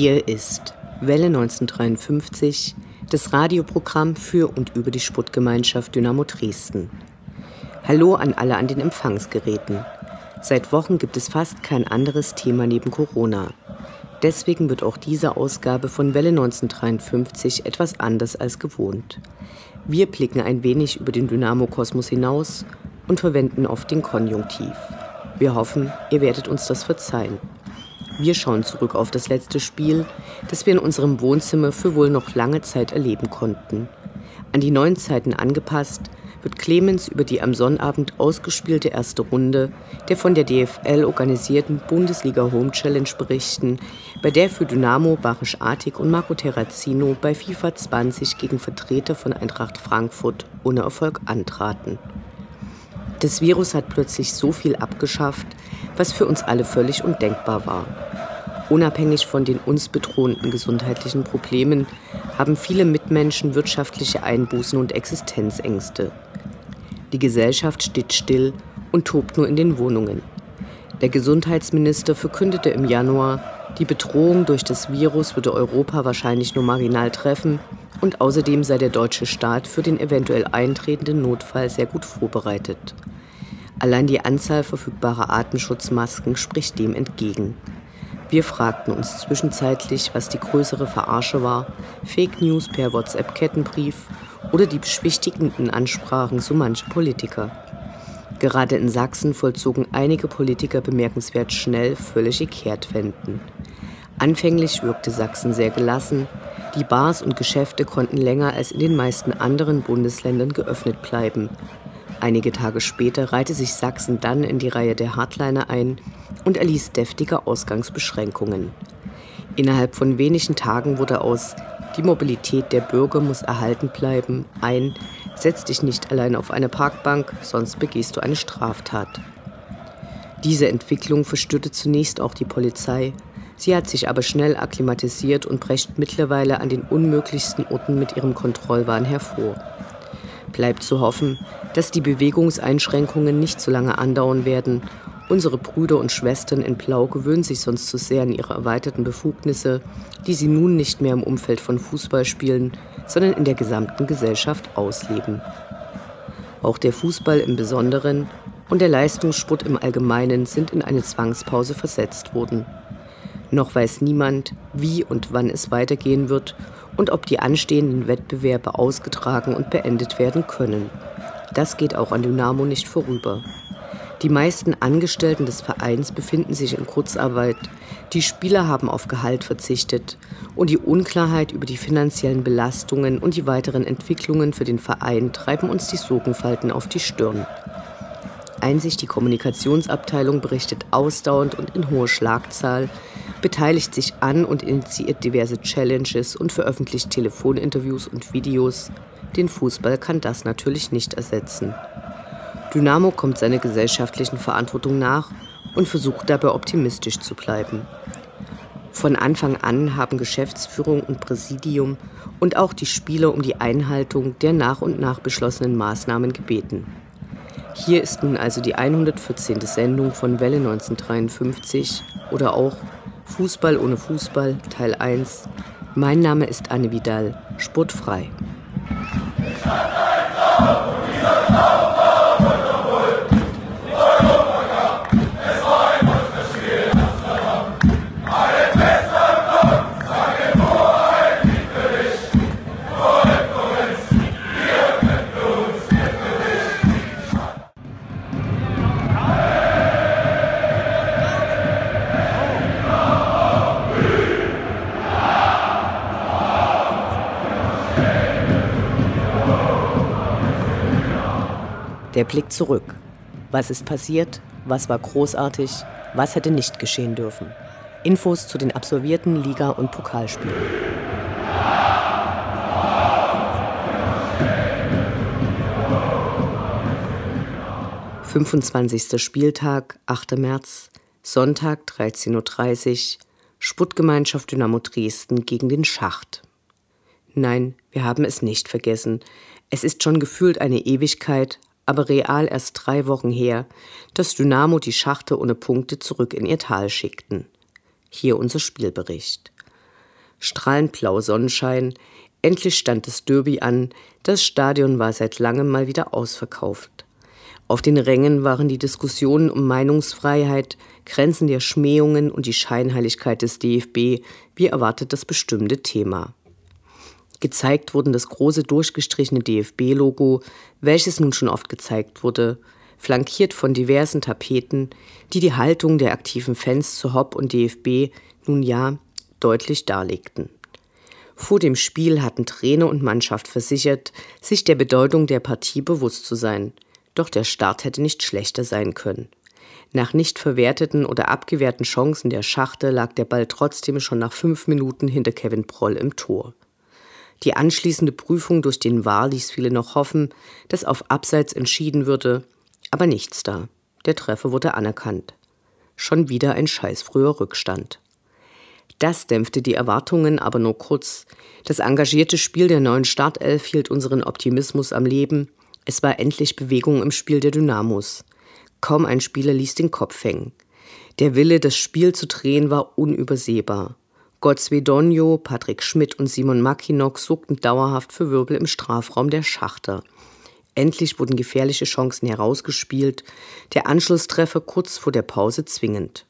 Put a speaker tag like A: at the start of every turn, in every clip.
A: Hier ist Welle 1953, das Radioprogramm für und über die Sportgemeinschaft Dynamo Dresden. Hallo an alle an den Empfangsgeräten. Seit Wochen gibt es fast kein anderes Thema neben Corona. Deswegen wird auch diese Ausgabe von Welle 1953 etwas anders als gewohnt. Wir blicken ein wenig über den Dynamo-Kosmos hinaus und verwenden oft den Konjunktiv. Wir hoffen, ihr werdet uns das verzeihen. Wir schauen zurück auf das letzte Spiel, das wir in unserem Wohnzimmer für wohl noch lange Zeit erleben konnten. An die neuen Zeiten angepasst, wird Clemens über die am Sonnabend ausgespielte erste Runde der von der DFL organisierten Bundesliga Home Challenge berichten, bei der für Dynamo Barisch Artig und Marco Terrazino bei FIFA 20 gegen Vertreter von Eintracht Frankfurt ohne Erfolg antraten. Das Virus hat plötzlich so viel abgeschafft, was für uns alle völlig undenkbar war. Unabhängig von den uns bedrohenden gesundheitlichen Problemen haben viele Mitmenschen wirtschaftliche Einbußen und Existenzängste. Die Gesellschaft steht still und tobt nur in den Wohnungen. Der Gesundheitsminister verkündete im Januar, die Bedrohung durch das Virus würde Europa wahrscheinlich nur marginal treffen und außerdem sei der deutsche Staat für den eventuell eintretenden Notfall sehr gut vorbereitet. Allein die Anzahl verfügbarer Atemschutzmasken spricht dem entgegen. Wir fragten uns zwischenzeitlich, was die größere Verarsche war, Fake News per WhatsApp-Kettenbrief oder die beschwichtigenden Ansprachen so mancher Politiker. Gerade in Sachsen vollzogen einige Politiker bemerkenswert schnell völlige Kehrtwenden. Anfänglich wirkte Sachsen sehr gelassen, die Bars und Geschäfte konnten länger als in den meisten anderen Bundesländern geöffnet bleiben. Einige Tage später reihte sich Sachsen dann in die Reihe der Hardliner ein und erließ deftige Ausgangsbeschränkungen. Innerhalb von wenigen Tagen wurde aus Die Mobilität der Bürger muss erhalten bleiben ein Setz dich nicht allein auf eine Parkbank, sonst begehst du eine Straftat. Diese Entwicklung verstörte zunächst auch die Polizei, sie hat sich aber schnell akklimatisiert und brecht mittlerweile an den unmöglichsten Orten mit ihrem Kontrollwahn hervor. Bleibt zu hoffen, dass die Bewegungseinschränkungen nicht so lange andauern werden Unsere Brüder und Schwestern in Blau gewöhnen sich sonst zu sehr an ihre erweiterten Befugnisse, die sie nun nicht mehr im Umfeld von Fußball spielen, sondern in der gesamten Gesellschaft ausleben. Auch der Fußball im Besonderen und der Leistungssport im Allgemeinen sind in eine Zwangspause versetzt worden. Noch weiß niemand, wie und wann es weitergehen wird und ob die anstehenden Wettbewerbe ausgetragen und beendet werden können. Das geht auch an Dynamo nicht vorüber. Die meisten Angestellten des Vereins befinden sich in Kurzarbeit. Die Spieler haben auf Gehalt verzichtet. Und die Unklarheit über die finanziellen Belastungen und die weiteren Entwicklungen für den Verein treiben uns die Sorgenfalten auf die Stirn. Einsicht die Kommunikationsabteilung berichtet ausdauernd und in hoher Schlagzahl, beteiligt sich an und initiiert diverse Challenges und veröffentlicht Telefoninterviews und Videos. Den Fußball kann das natürlich nicht ersetzen. Dynamo kommt seiner gesellschaftlichen Verantwortung nach und versucht dabei optimistisch zu bleiben. Von Anfang an haben Geschäftsführung und Präsidium und auch die Spieler um die Einhaltung der nach und nach beschlossenen Maßnahmen gebeten. Hier ist nun also die 114. Sendung von Welle 1953 oder auch Fußball ohne Fußball Teil 1. Mein Name ist Anne Vidal, sportfrei. Der Blick zurück. Was ist passiert? Was war großartig? Was hätte nicht geschehen dürfen? Infos zu den absolvierten Liga- und Pokalspielen. 25. Spieltag, 8. März, Sonntag 13.30 Uhr, Sputtgemeinschaft Dynamo Dresden gegen den Schacht. Nein, wir haben es nicht vergessen. Es ist schon gefühlt eine Ewigkeit, aber real erst drei Wochen her, dass Dynamo die Schachte ohne Punkte zurück in ihr Tal schickten. Hier unser Spielbericht. Strahlend blau Sonnenschein, endlich stand das Derby an, das Stadion war seit langem mal wieder ausverkauft. Auf den Rängen waren die Diskussionen um Meinungsfreiheit, Grenzen der Schmähungen und die Scheinheiligkeit des DFB wie erwartet das bestimmte Thema. Gezeigt wurden das große durchgestrichene DFB-Logo, welches nun schon oft gezeigt wurde, flankiert von diversen Tapeten, die die Haltung der aktiven Fans zu Hopp und DFB nun ja deutlich darlegten. Vor dem Spiel hatten Trainer und Mannschaft versichert, sich der Bedeutung der Partie bewusst zu sein – doch der Start hätte nicht schlechter sein können. Nach nicht verwerteten oder abgewehrten Chancen der Schachte lag der Ball trotzdem schon nach fünf Minuten hinter Kevin Proll im Tor. Die anschließende Prüfung durch den Wahr ließ viele noch hoffen, dass auf Abseits entschieden würde, aber nichts da. Der Treffer wurde anerkannt. Schon wieder ein scheißfrüher Rückstand. Das dämpfte die Erwartungen aber nur kurz. Das engagierte Spiel der neuen Startelf hielt unseren Optimismus am Leben es war endlich Bewegung im Spiel der Dynamos. Kaum ein Spieler ließ den Kopf hängen. Der Wille, das Spiel zu drehen, war unübersehbar. Donjo, Patrick Schmidt und Simon Mackinock sorgten dauerhaft für Wirbel im Strafraum der Schachter. Endlich wurden gefährliche Chancen herausgespielt, der Anschlusstreffer kurz vor der Pause zwingend.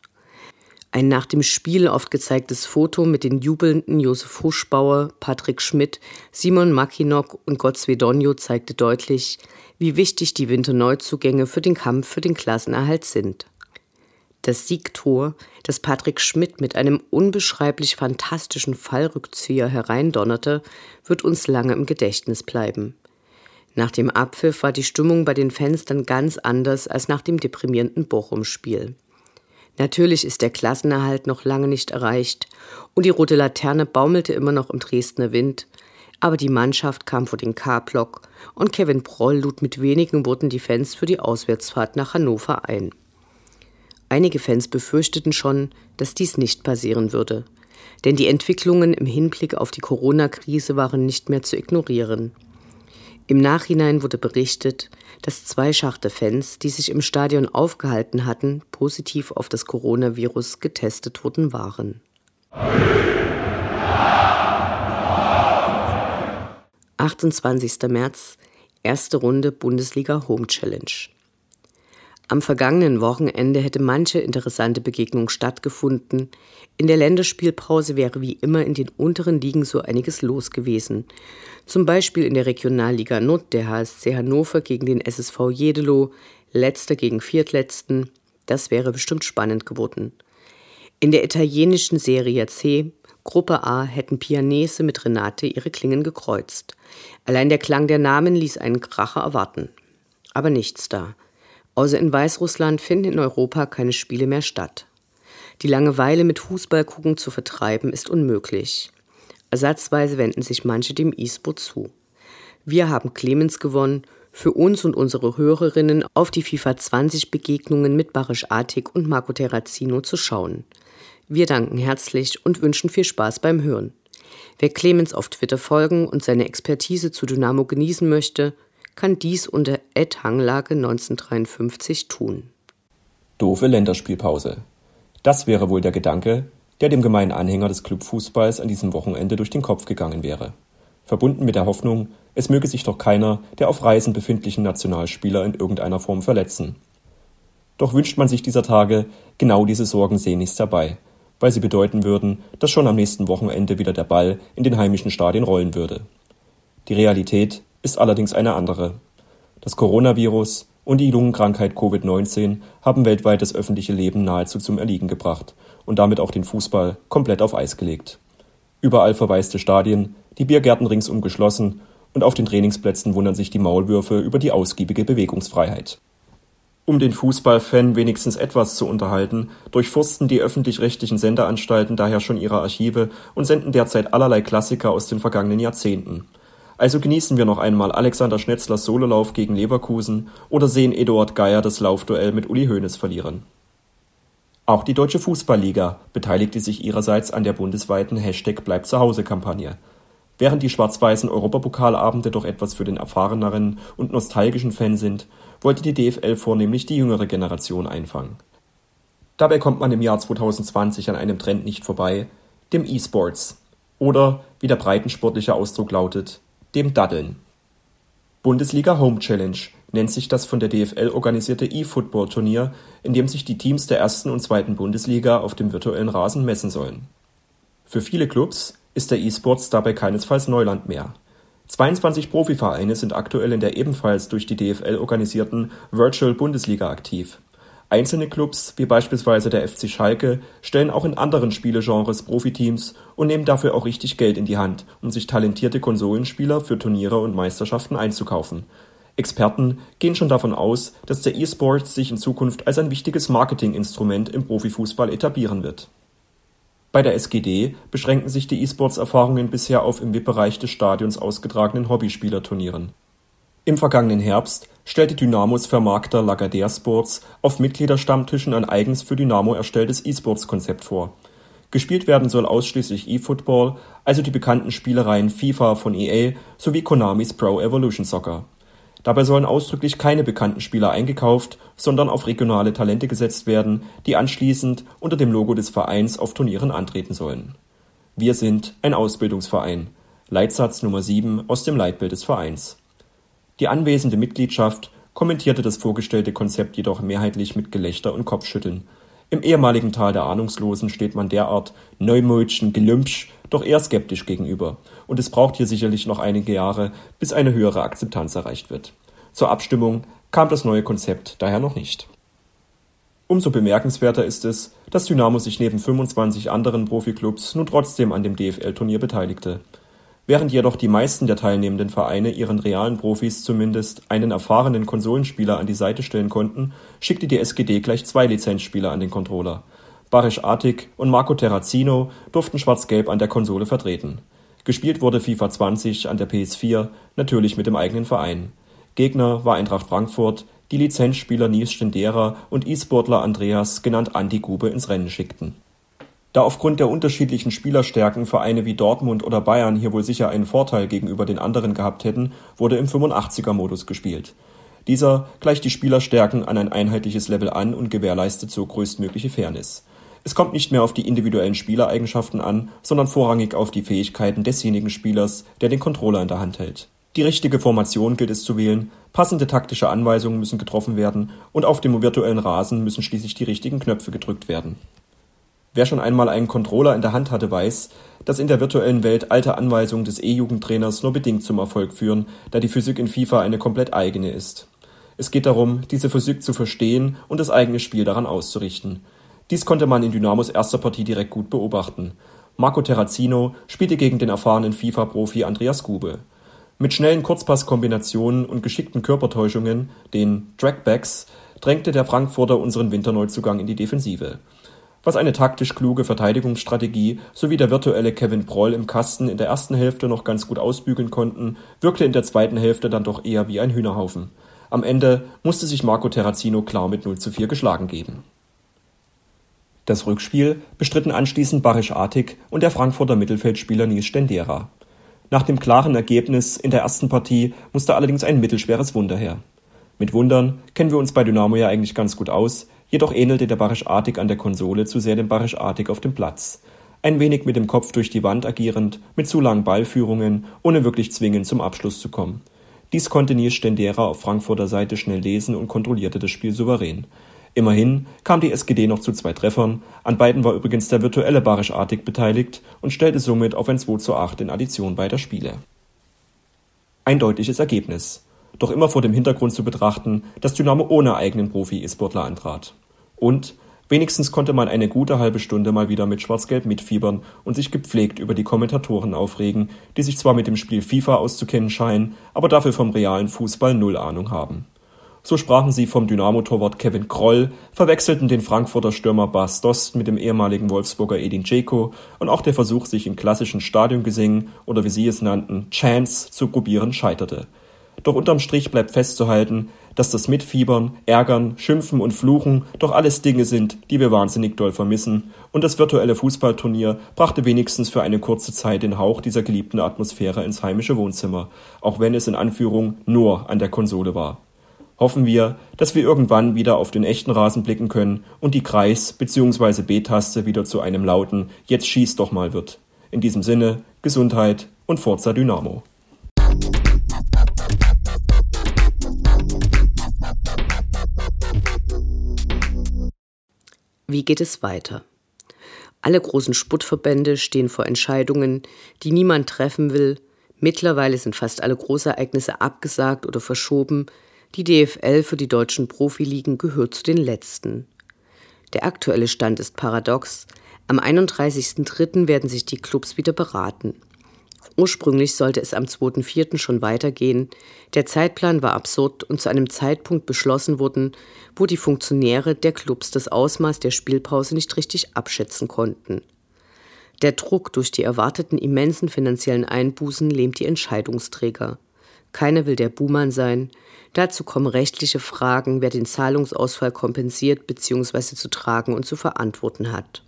A: Ein nach dem Spiel oft gezeigtes Foto mit den jubelnden Josef Huschbauer, Patrick Schmidt, Simon Mackinock und Gottsvedonio zeigte deutlich, wie wichtig die Winterneuzugänge für den Kampf für den Klassenerhalt sind. Das Siegtor, das Patrick Schmidt mit einem unbeschreiblich fantastischen Fallrückzieher hereindonnerte, wird uns lange im Gedächtnis bleiben. Nach dem Abpfiff war die Stimmung bei den Fans dann ganz anders als nach dem deprimierenden Bochum-Spiel. Natürlich ist der Klassenerhalt noch lange nicht erreicht und die rote Laterne baumelte immer noch im Dresdner Wind, aber die Mannschaft kam vor den K-Block und Kevin Proll lud mit wenigen Worten die Fans für die Auswärtsfahrt nach Hannover ein. Einige Fans befürchteten schon, dass dies nicht passieren würde, denn die Entwicklungen im Hinblick auf die Corona-Krise waren nicht mehr zu ignorieren. Im Nachhinein wurde berichtet, dass zwei Schachte-Fans, die sich im Stadion aufgehalten hatten, positiv auf das Coronavirus getestet worden waren. 28. März, erste Runde Bundesliga Home Challenge. Am vergangenen Wochenende hätte manche interessante Begegnung stattgefunden. In der Länderspielpause wäre wie immer in den unteren Ligen so einiges los gewesen. Zum Beispiel in der Regionalliga Nord der HSC Hannover gegen den SSV Jedeloh, letzter gegen Viertletzten. Das wäre bestimmt spannend geworden. In der italienischen Serie C, Gruppe A, hätten Pianese mit Renate ihre Klingen gekreuzt. Allein der Klang der Namen ließ einen Kracher erwarten. Aber nichts da. Außer in Weißrussland finden in Europa keine Spiele mehr statt. Die Langeweile mit Fußballgucken zu vertreiben ist unmöglich. Ersatzweise wenden sich manche dem E-Sport zu. Wir haben Clemens gewonnen, für uns und unsere Hörerinnen auf die FIFA 20 Begegnungen mit Barisch Atik und Marco Terrazino zu schauen. Wir danken herzlich und wünschen viel Spaß beim Hören. Wer Clemens auf Twitter folgen und seine Expertise zu Dynamo genießen möchte, kann dies unter Ed Hanglage 1953 tun.
B: Doofe Länderspielpause. Das wäre wohl der Gedanke, der dem gemeinen Anhänger des Clubfußballs an diesem Wochenende durch den Kopf gegangen wäre. Verbunden mit der Hoffnung, es möge sich doch keiner der auf Reisen befindlichen Nationalspieler in irgendeiner Form verletzen. Doch wünscht man sich dieser Tage genau diese Sorgen sehnlichst herbei, weil sie bedeuten würden, dass schon am nächsten Wochenende wieder der Ball in den heimischen Stadien rollen würde. Die Realität ist allerdings eine andere. Das Coronavirus und die Lungenkrankheit Covid-19 haben weltweit das öffentliche Leben nahezu zum Erliegen gebracht und damit auch den Fußball komplett auf Eis gelegt. Überall verwaiste Stadien, die Biergärten ringsum geschlossen und auf den Trainingsplätzen wundern sich die Maulwürfe über die ausgiebige Bewegungsfreiheit. Um den Fußballfan wenigstens etwas zu unterhalten, durchforsten die öffentlich-rechtlichen Sendeanstalten daher schon ihre Archive und senden derzeit allerlei Klassiker aus den vergangenen Jahrzehnten. Also genießen wir noch einmal Alexander Schnetzlers Sololauf gegen Leverkusen oder sehen Eduard Geier das Laufduell mit Uli Hoeneß verlieren. Auch die Deutsche Fußballliga beteiligte sich ihrerseits an der bundesweiten Hashtag Bleib zu Hause Kampagne. Während die schwarz-weißen Europapokalabende doch etwas für den erfahreneren und nostalgischen Fan sind, wollte die DFL vornehmlich die jüngere Generation einfangen. Dabei kommt man im Jahr 2020 an einem Trend nicht vorbei, dem E-Sports oder, wie der breitensportliche Ausdruck lautet, dem Daddeln. Bundesliga Home Challenge nennt sich das von der DFL organisierte E-Football-Turnier, in dem sich die Teams der ersten und zweiten Bundesliga auf dem virtuellen Rasen messen sollen. Für viele Clubs ist der E-Sports dabei keinesfalls Neuland mehr. 22 Profivereine sind aktuell in der ebenfalls durch die DFL organisierten Virtual Bundesliga aktiv. Einzelne Clubs, wie beispielsweise der FC Schalke, stellen auch in anderen Spielegenres Profiteams und nehmen dafür auch richtig Geld in die Hand, um sich talentierte Konsolenspieler für Turniere und Meisterschaften einzukaufen. Experten gehen schon davon aus, dass der E-Sport sich in Zukunft als ein wichtiges Marketinginstrument im Profifußball etablieren wird bei der SGD beschränken sich die E-Sports-Erfahrungen bisher auf im VIP-Bereich des Stadions ausgetragenen Hobbyspielerturnieren. Im vergangenen Herbst stellte Dynamos Vermarkter Lagardère Sports auf Mitgliederstammtischen ein eigens für Dynamo erstelltes E-Sports-Konzept vor. Gespielt werden soll ausschließlich E-Football, also die bekannten Spielereien FIFA von EA sowie Konamis Pro Evolution Soccer Dabei sollen ausdrücklich keine bekannten Spieler eingekauft, sondern auf regionale Talente gesetzt werden, die anschließend unter dem Logo des Vereins auf Turnieren antreten sollen. Wir sind ein Ausbildungsverein. Leitsatz Nummer 7 aus dem Leitbild des Vereins. Die anwesende Mitgliedschaft kommentierte das vorgestellte Konzept jedoch mehrheitlich mit Gelächter und Kopfschütteln. Im ehemaligen Tal der Ahnungslosen steht man derart neumodischen Gelümpsch doch eher skeptisch gegenüber und es braucht hier sicherlich noch einige Jahre, bis eine höhere Akzeptanz erreicht wird. Zur Abstimmung kam das neue Konzept daher noch nicht. Umso bemerkenswerter ist es, dass Dynamo sich neben 25 anderen Profiklubs nun trotzdem an dem DFL-Turnier beteiligte. Während jedoch die meisten der teilnehmenden Vereine ihren realen Profis zumindest einen erfahrenen Konsolenspieler an die Seite stellen konnten, schickte die SGD gleich zwei Lizenzspieler an den Controller. Barisch Artig und Marco Terrazino durften Schwarz-Gelb an der Konsole vertreten. Gespielt wurde FIFA 20 an der PS4, natürlich mit dem eigenen Verein. Gegner war Eintracht Frankfurt, die Lizenzspieler Nils Stendera und E-Sportler Andreas, genannt Andi Gube, ins Rennen schickten. Da aufgrund der unterschiedlichen Spielerstärken Vereine wie Dortmund oder Bayern hier wohl sicher einen Vorteil gegenüber den anderen gehabt hätten, wurde im 85er-Modus gespielt. Dieser gleicht die Spielerstärken an ein einheitliches Level an und gewährleistet so größtmögliche Fairness es kommt nicht mehr auf die individuellen Spielereigenschaften an, sondern vorrangig auf die Fähigkeiten desjenigen Spielers, der den Controller in der Hand hält. Die richtige Formation gilt es zu wählen, passende taktische Anweisungen müssen getroffen werden und auf dem virtuellen Rasen müssen schließlich die richtigen Knöpfe gedrückt werden. Wer schon einmal einen Controller in der Hand hatte, weiß, dass in der virtuellen Welt alte Anweisungen des E-Jugendtrainers nur bedingt zum Erfolg führen, da die Physik in FIFA eine komplett eigene ist. Es geht darum, diese Physik zu verstehen und das eigene Spiel daran auszurichten. Dies konnte man in Dynamos erster Partie direkt gut beobachten. Marco Terrazino spielte gegen den erfahrenen FIFA-Profi Andreas Gube. Mit schnellen Kurzpasskombinationen und geschickten Körpertäuschungen, den Dragbacks, drängte der Frankfurter unseren Winterneuzugang in die Defensive. Was eine taktisch kluge Verteidigungsstrategie sowie der virtuelle Kevin Proll im Kasten in der ersten Hälfte noch ganz gut ausbügeln konnten, wirkte in der zweiten Hälfte dann doch eher wie ein Hühnerhaufen. Am Ende musste sich Marco Terrazino klar mit 0 zu 4 geschlagen geben. Das Rückspiel bestritten anschließend Barisch Artig und der Frankfurter Mittelfeldspieler Nils Stendera. Nach dem klaren Ergebnis in der ersten Partie musste allerdings ein mittelschweres Wunder her. Mit Wundern kennen wir uns bei Dynamo ja eigentlich ganz gut aus, jedoch ähnelte der Barisch Artig an der Konsole zu sehr dem Barisch Artig auf dem Platz. Ein wenig mit dem Kopf durch die Wand agierend, mit zu langen Ballführungen, ohne wirklich zwingend zum Abschluss zu kommen. Dies konnte Nils Stendera auf Frankfurter Seite schnell lesen und kontrollierte das Spiel souverän. Immerhin kam die SGD noch zu zwei Treffern, an beiden war übrigens der virtuelle Barisch Artig beteiligt und stellte somit auf ein 2 zu 8 in Addition beider Spiele. Ein deutliches Ergebnis, doch immer vor dem Hintergrund zu betrachten, dass Dynamo ohne eigenen Profi-E-Sportler antrat. Und, Wenigstens konnte man eine gute halbe Stunde mal wieder mit Schwarz-Gelb mitfiebern und sich gepflegt über die Kommentatoren aufregen, die sich zwar mit dem Spiel FIFA auszukennen scheinen, aber dafür vom realen Fußball null Ahnung haben. So sprachen sie vom Dynamo-Torwart Kevin Kroll, verwechselten den Frankfurter Stürmer Bas Dost mit dem ehemaligen Wolfsburger Edin Dzeko und auch der Versuch, sich in klassischen Stadiongesängen oder wie sie es nannten, Chants zu probieren, scheiterte. Doch unterm Strich bleibt festzuhalten, dass das Mitfiebern, Ärgern, Schimpfen und Fluchen doch alles Dinge sind, die wir wahnsinnig doll vermissen, und das virtuelle Fußballturnier brachte wenigstens für eine kurze Zeit den Hauch dieser geliebten Atmosphäre ins heimische Wohnzimmer, auch wenn es in Anführung nur an der Konsole war. Hoffen wir, dass wir irgendwann wieder auf den echten Rasen blicken können und die Kreis- bzw. B-Taste wieder zu einem lauten Jetzt schieß doch mal wird. In diesem Sinne, Gesundheit und Forza Dynamo.
A: Wie geht es weiter? Alle großen Sportverbände stehen vor Entscheidungen, die niemand treffen will. Mittlerweile sind fast alle Großereignisse abgesagt oder verschoben. Die DFL für die deutschen Profiligen gehört zu den letzten. Der aktuelle Stand ist paradox. Am 31.03. werden sich die Clubs wieder beraten. Ursprünglich sollte es am 2.4. schon weitergehen. Der Zeitplan war absurd und zu einem Zeitpunkt beschlossen worden, wo die Funktionäre der Clubs das Ausmaß der Spielpause nicht richtig abschätzen konnten. Der Druck durch die erwarteten immensen finanziellen Einbußen lähmt die Entscheidungsträger. Keiner will der Buhmann sein. Dazu kommen rechtliche Fragen, wer den Zahlungsausfall kompensiert bzw. zu tragen und zu verantworten hat.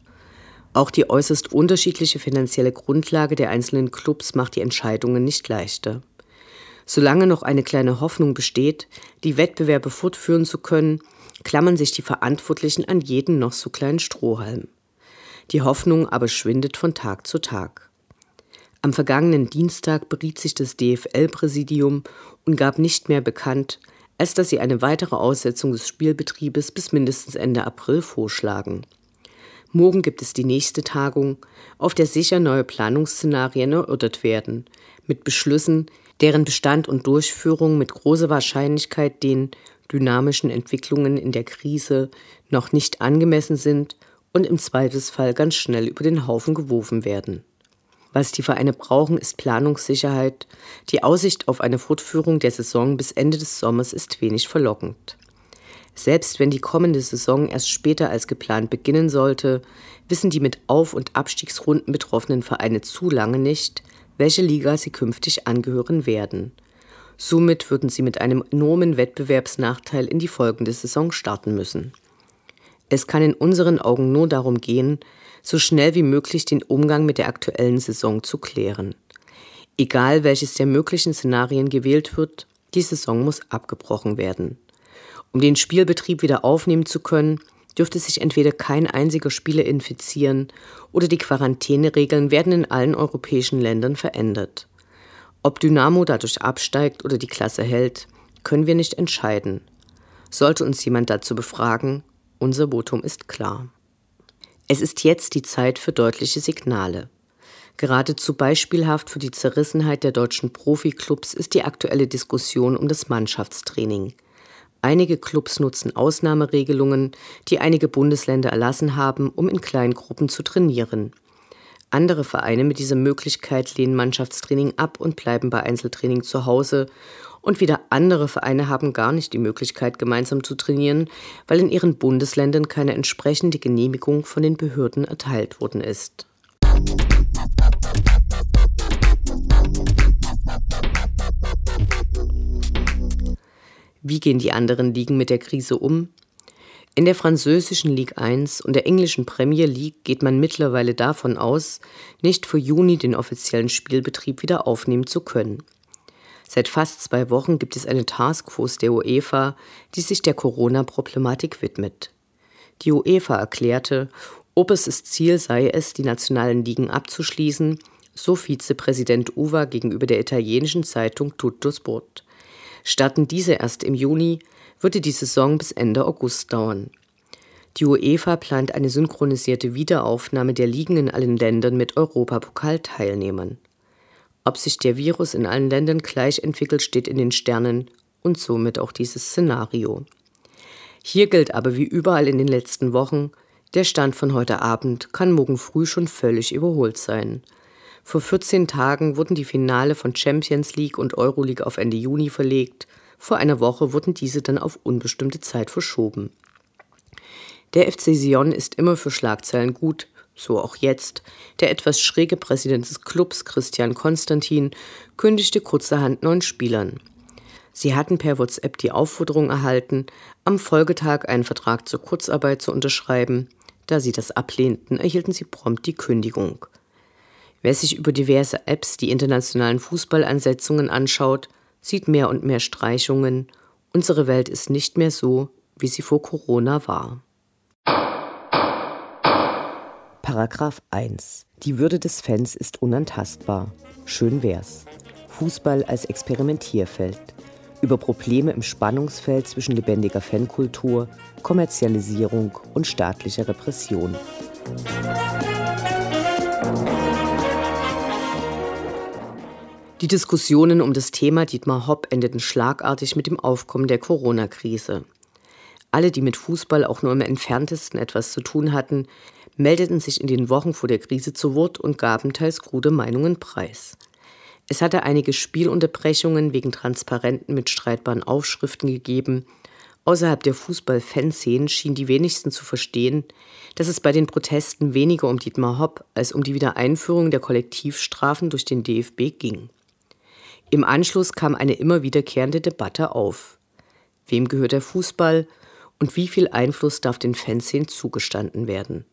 A: Auch die äußerst unterschiedliche finanzielle Grundlage der einzelnen Clubs macht die Entscheidungen nicht leichter. Solange noch eine kleine Hoffnung besteht, die Wettbewerbe fortführen zu können, klammern sich die Verantwortlichen an jeden noch so kleinen Strohhalm. Die Hoffnung aber schwindet von Tag zu Tag. Am vergangenen Dienstag beriet sich das DFL-Präsidium und gab nicht mehr bekannt, als dass sie eine weitere Aussetzung des Spielbetriebes bis mindestens Ende April vorschlagen. Morgen gibt es die nächste Tagung, auf der sicher neue Planungsszenarien erörtert werden, mit Beschlüssen, deren Bestand und Durchführung mit großer Wahrscheinlichkeit den dynamischen Entwicklungen in der Krise noch nicht angemessen sind und im Zweifelsfall ganz schnell über den Haufen geworfen werden. Was die Vereine brauchen, ist Planungssicherheit. Die Aussicht auf eine Fortführung der Saison bis Ende des Sommers ist wenig verlockend. Selbst wenn die kommende Saison erst später als geplant beginnen sollte, wissen die mit Auf- und Abstiegsrunden betroffenen Vereine zu lange nicht, welche Liga sie künftig angehören werden. Somit würden sie mit einem enormen Wettbewerbsnachteil in die folgende Saison starten müssen. Es kann in unseren Augen nur darum gehen, so schnell wie möglich den Umgang mit der aktuellen Saison zu klären. Egal welches der möglichen Szenarien gewählt wird, die Saison muss abgebrochen werden. Um den Spielbetrieb wieder aufnehmen zu können, dürfte sich entweder kein einziger Spieler infizieren oder die Quarantäneregeln werden in allen europäischen Ländern verändert. Ob Dynamo dadurch absteigt oder die Klasse hält, können wir nicht entscheiden. Sollte uns jemand dazu befragen, unser Votum ist klar. Es ist jetzt die Zeit für deutliche Signale. Geradezu beispielhaft für die Zerrissenheit der deutschen Profiklubs ist die aktuelle Diskussion um das Mannschaftstraining. Einige Clubs nutzen Ausnahmeregelungen, die einige Bundesländer erlassen haben, um in kleinen Gruppen zu trainieren. Andere Vereine mit dieser Möglichkeit lehnen Mannschaftstraining ab und bleiben bei Einzeltraining zu Hause. Und wieder andere Vereine haben gar nicht die Möglichkeit, gemeinsam zu trainieren, weil in ihren Bundesländern keine entsprechende Genehmigung von den Behörden erteilt worden ist. Wie gehen die anderen Ligen mit der Krise um? In der französischen Ligue 1 und der englischen Premier League geht man mittlerweile davon aus, nicht für Juni den offiziellen Spielbetrieb wieder aufnehmen zu können. Seit fast zwei Wochen gibt es eine Taskforce der UEFA, die sich der Corona-Problematik widmet. Die UEFA erklärte, oberstes Ziel sei es, die nationalen Ligen abzuschließen, so Vizepräsident Uva gegenüber der italienischen Zeitung Tutto Sport. Starten diese erst im Juni, würde die Saison bis Ende August dauern. Die UEFA plant eine synchronisierte Wiederaufnahme der Ligen in allen Ländern mit Europapokalteilnehmern. Ob sich der Virus in allen Ländern gleich entwickelt, steht in den Sternen und somit auch dieses Szenario. Hier gilt aber wie überall in den letzten Wochen, Der Stand von heute Abend kann morgen früh schon völlig überholt sein. Vor 14 Tagen wurden die Finale von Champions League und Euroleague auf Ende Juni verlegt. Vor einer Woche wurden diese dann auf unbestimmte Zeit verschoben. Der FC Sion ist immer für Schlagzeilen gut, so auch jetzt. Der etwas schräge Präsident des Clubs, Christian Konstantin, kündigte kurzerhand neun Spielern. Sie hatten per WhatsApp die Aufforderung erhalten, am Folgetag einen Vertrag zur Kurzarbeit zu unterschreiben. Da sie das ablehnten, erhielten sie prompt die Kündigung. Wer sich über diverse Apps die internationalen Fußballansetzungen anschaut, sieht mehr und mehr Streichungen. Unsere Welt ist nicht mehr so, wie sie vor Corona war.
C: Paragraph 1. Die Würde des Fans ist unantastbar. Schön wär's. Fußball als Experimentierfeld. Über Probleme im Spannungsfeld zwischen lebendiger Fankultur, Kommerzialisierung und staatlicher Repression.
A: Die Diskussionen um das Thema Dietmar Hopp endeten schlagartig mit dem Aufkommen der Corona-Krise. Alle, die mit Fußball auch nur im entferntesten etwas zu tun hatten, meldeten sich in den Wochen vor der Krise zu Wort und gaben teils krude Meinungen preis. Es hatte einige Spielunterbrechungen wegen Transparenten mit streitbaren Aufschriften gegeben. Außerhalb der Fußball-Fanszenen schien die wenigsten zu verstehen, dass es bei den Protesten weniger um Dietmar Hopp als um die Wiedereinführung der Kollektivstrafen durch den DFB ging. Im Anschluss kam eine immer wiederkehrende Debatte auf. Wem gehört der Fußball und wie viel Einfluss darf den Fanszenen zugestanden werden.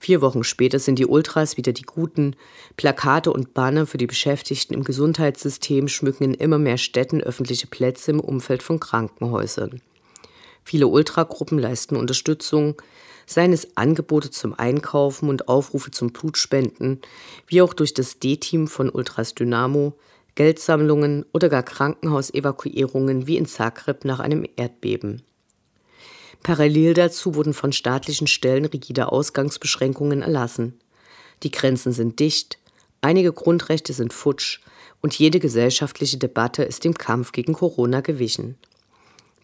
A: Vier Wochen später sind die Ultras wieder die Guten. Plakate und Banner für die Beschäftigten im Gesundheitssystem schmücken in immer mehr Städten öffentliche Plätze im Umfeld von Krankenhäusern. Viele Ultragruppen leisten Unterstützung, seien es Angebote zum Einkaufen und Aufrufe zum Blutspenden, wie auch durch das D-Team von Ultras Dynamo, Geldsammlungen oder gar Krankenhausevakuierungen wie in Zagreb nach einem Erdbeben. Parallel dazu wurden von staatlichen Stellen rigide Ausgangsbeschränkungen erlassen. Die Grenzen sind dicht, einige Grundrechte sind futsch und jede gesellschaftliche Debatte ist dem Kampf gegen Corona gewichen.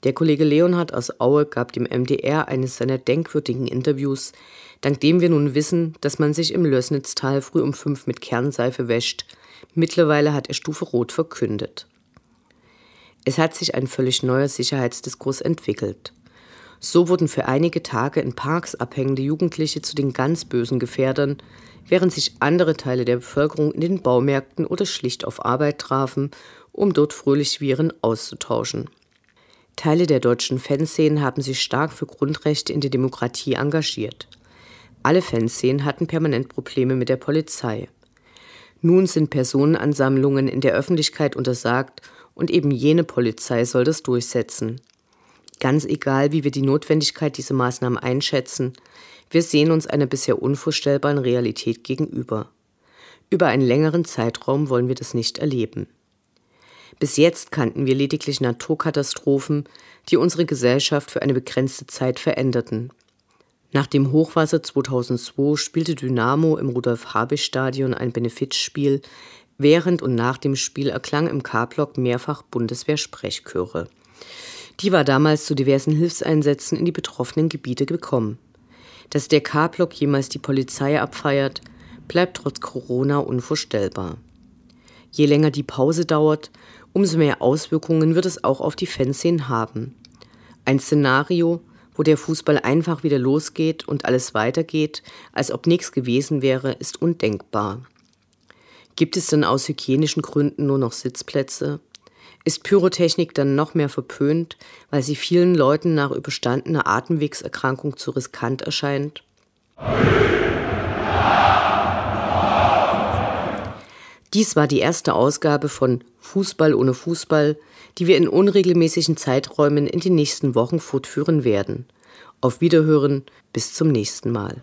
A: Der Kollege Leonhard aus Aue gab dem MDR eines seiner denkwürdigen Interviews, dank dem wir nun wissen, dass man sich im Lößnitztal früh um fünf mit Kernseife wäscht. Mittlerweile hat er Stufe Rot verkündet. Es hat sich ein völlig neuer Sicherheitsdiskurs entwickelt. So wurden für einige Tage in Parks abhängende Jugendliche zu den ganz bösen Gefährdern, während sich andere Teile der Bevölkerung in den Baumärkten oder schlicht auf Arbeit trafen, um dort fröhlich Viren auszutauschen. Teile der deutschen Fanszenen haben sich stark für Grundrechte in der Demokratie engagiert. Alle Fanszenen hatten permanent Probleme mit der Polizei. Nun sind Personenansammlungen in der Öffentlichkeit untersagt und eben jene Polizei soll das durchsetzen. Ganz egal, wie wir die Notwendigkeit dieser Maßnahmen einschätzen, wir sehen uns einer bisher unvorstellbaren Realität gegenüber. Über einen längeren Zeitraum wollen wir das nicht erleben. Bis jetzt kannten wir lediglich Naturkatastrophen, die unsere Gesellschaft für eine begrenzte Zeit veränderten. Nach dem Hochwasser 2002 spielte Dynamo im Rudolf-Habich-Stadion ein Benefizspiel. Während und nach dem Spiel erklang im K-Block mehrfach Bundeswehr-Sprechchöre. Die war damals zu diversen Hilfseinsätzen in die betroffenen Gebiete gekommen. Dass der K-Block jemals die Polizei abfeiert, bleibt trotz Corona unvorstellbar. Je länger die Pause dauert, umso mehr Auswirkungen wird es auch auf die Fanszenen haben. Ein Szenario, wo der Fußball einfach wieder losgeht und alles weitergeht, als ob nichts gewesen wäre, ist undenkbar. Gibt es denn aus hygienischen Gründen nur noch Sitzplätze? ist Pyrotechnik dann noch mehr verpönt, weil sie vielen Leuten nach überstandener Atemwegserkrankung zu riskant erscheint? Dies war die erste Ausgabe von Fußball ohne Fußball, die wir in unregelmäßigen Zeiträumen in den nächsten Wochen fortführen werden. Auf Wiederhören, bis zum nächsten Mal.